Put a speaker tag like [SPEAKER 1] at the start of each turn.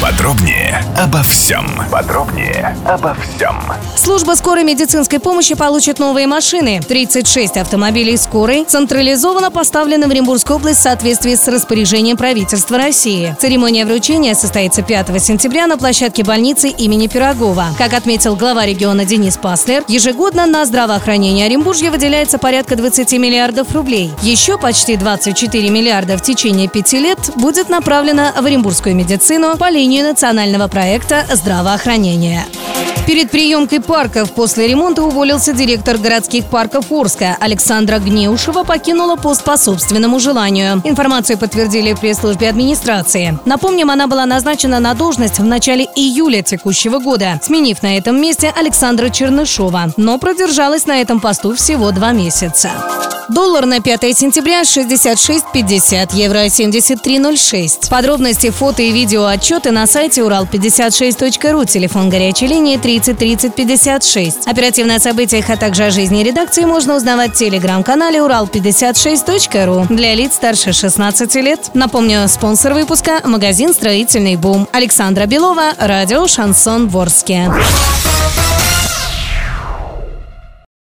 [SPEAKER 1] Подробнее обо всем. Подробнее обо всем.
[SPEAKER 2] Служба скорой медицинской помощи получит новые машины. 36 автомобилей скорой централизованно поставлены в Оренбургскую область в соответствии с распоряжением правительства России. Церемония вручения состоится 5 сентября на площадке больницы имени Пирогова. Как отметил глава региона Денис Паслер, ежегодно на здравоохранение Оренбуржья выделяется порядка 20 миллиардов рублей. Еще почти 24 миллиарда в течение пяти лет будет направлено в оренбургскую медицину по линии национального проекта здравоохранения. Перед приемкой парков после ремонта уволился директор городских парков Орска. Александра Гнеушева покинула пост по собственному желанию. Информацию подтвердили в пресс-службе администрации. Напомним, она была назначена на должность в начале июля текущего года, сменив на этом месте Александра Чернышова, но продержалась на этом посту всего два месяца. Доллар на 5 сентября 66.50, евро 73.06. Подробности, фото и видео отчеты на сайте урал56.ру, телефон горячей линии 30 30 56. Оперативно о событиях, а также о жизни редакции можно узнавать в телеграм-канале урал56.ру для лиц старше 16 лет. Напомню, спонсор выпуска – магазин «Строительный бум». Александра Белова, радио «Шансон Ворске».